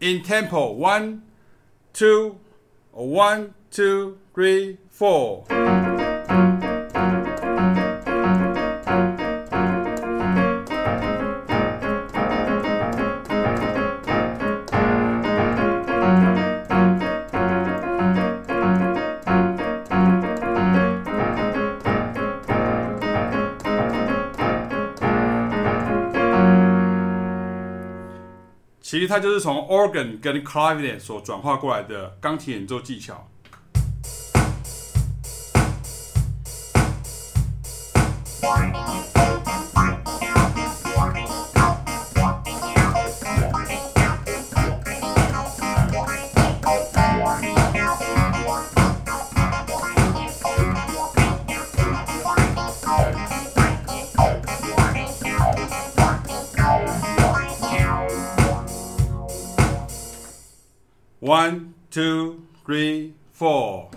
In tempo, one, two, one, two, three, four. 其实它就是从 organ 跟 clavinet 所转化过来的钢琴演奏技巧。One, two, three, four.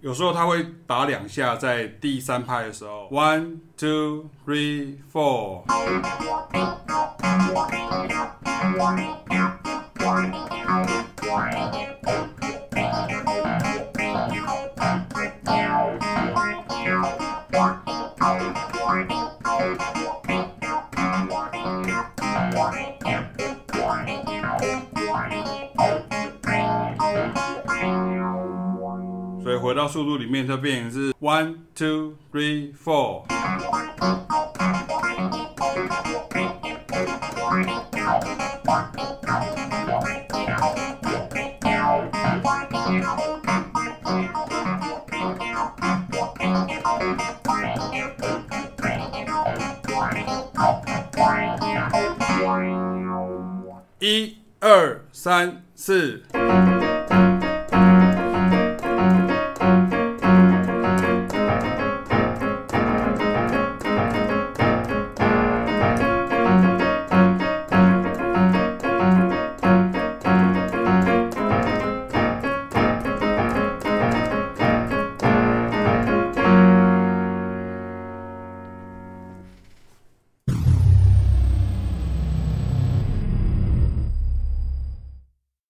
有时候他会打两下，在第三拍的时候，one, two, three, four。 回到速度里面，就变成是 one two three four。一二三四。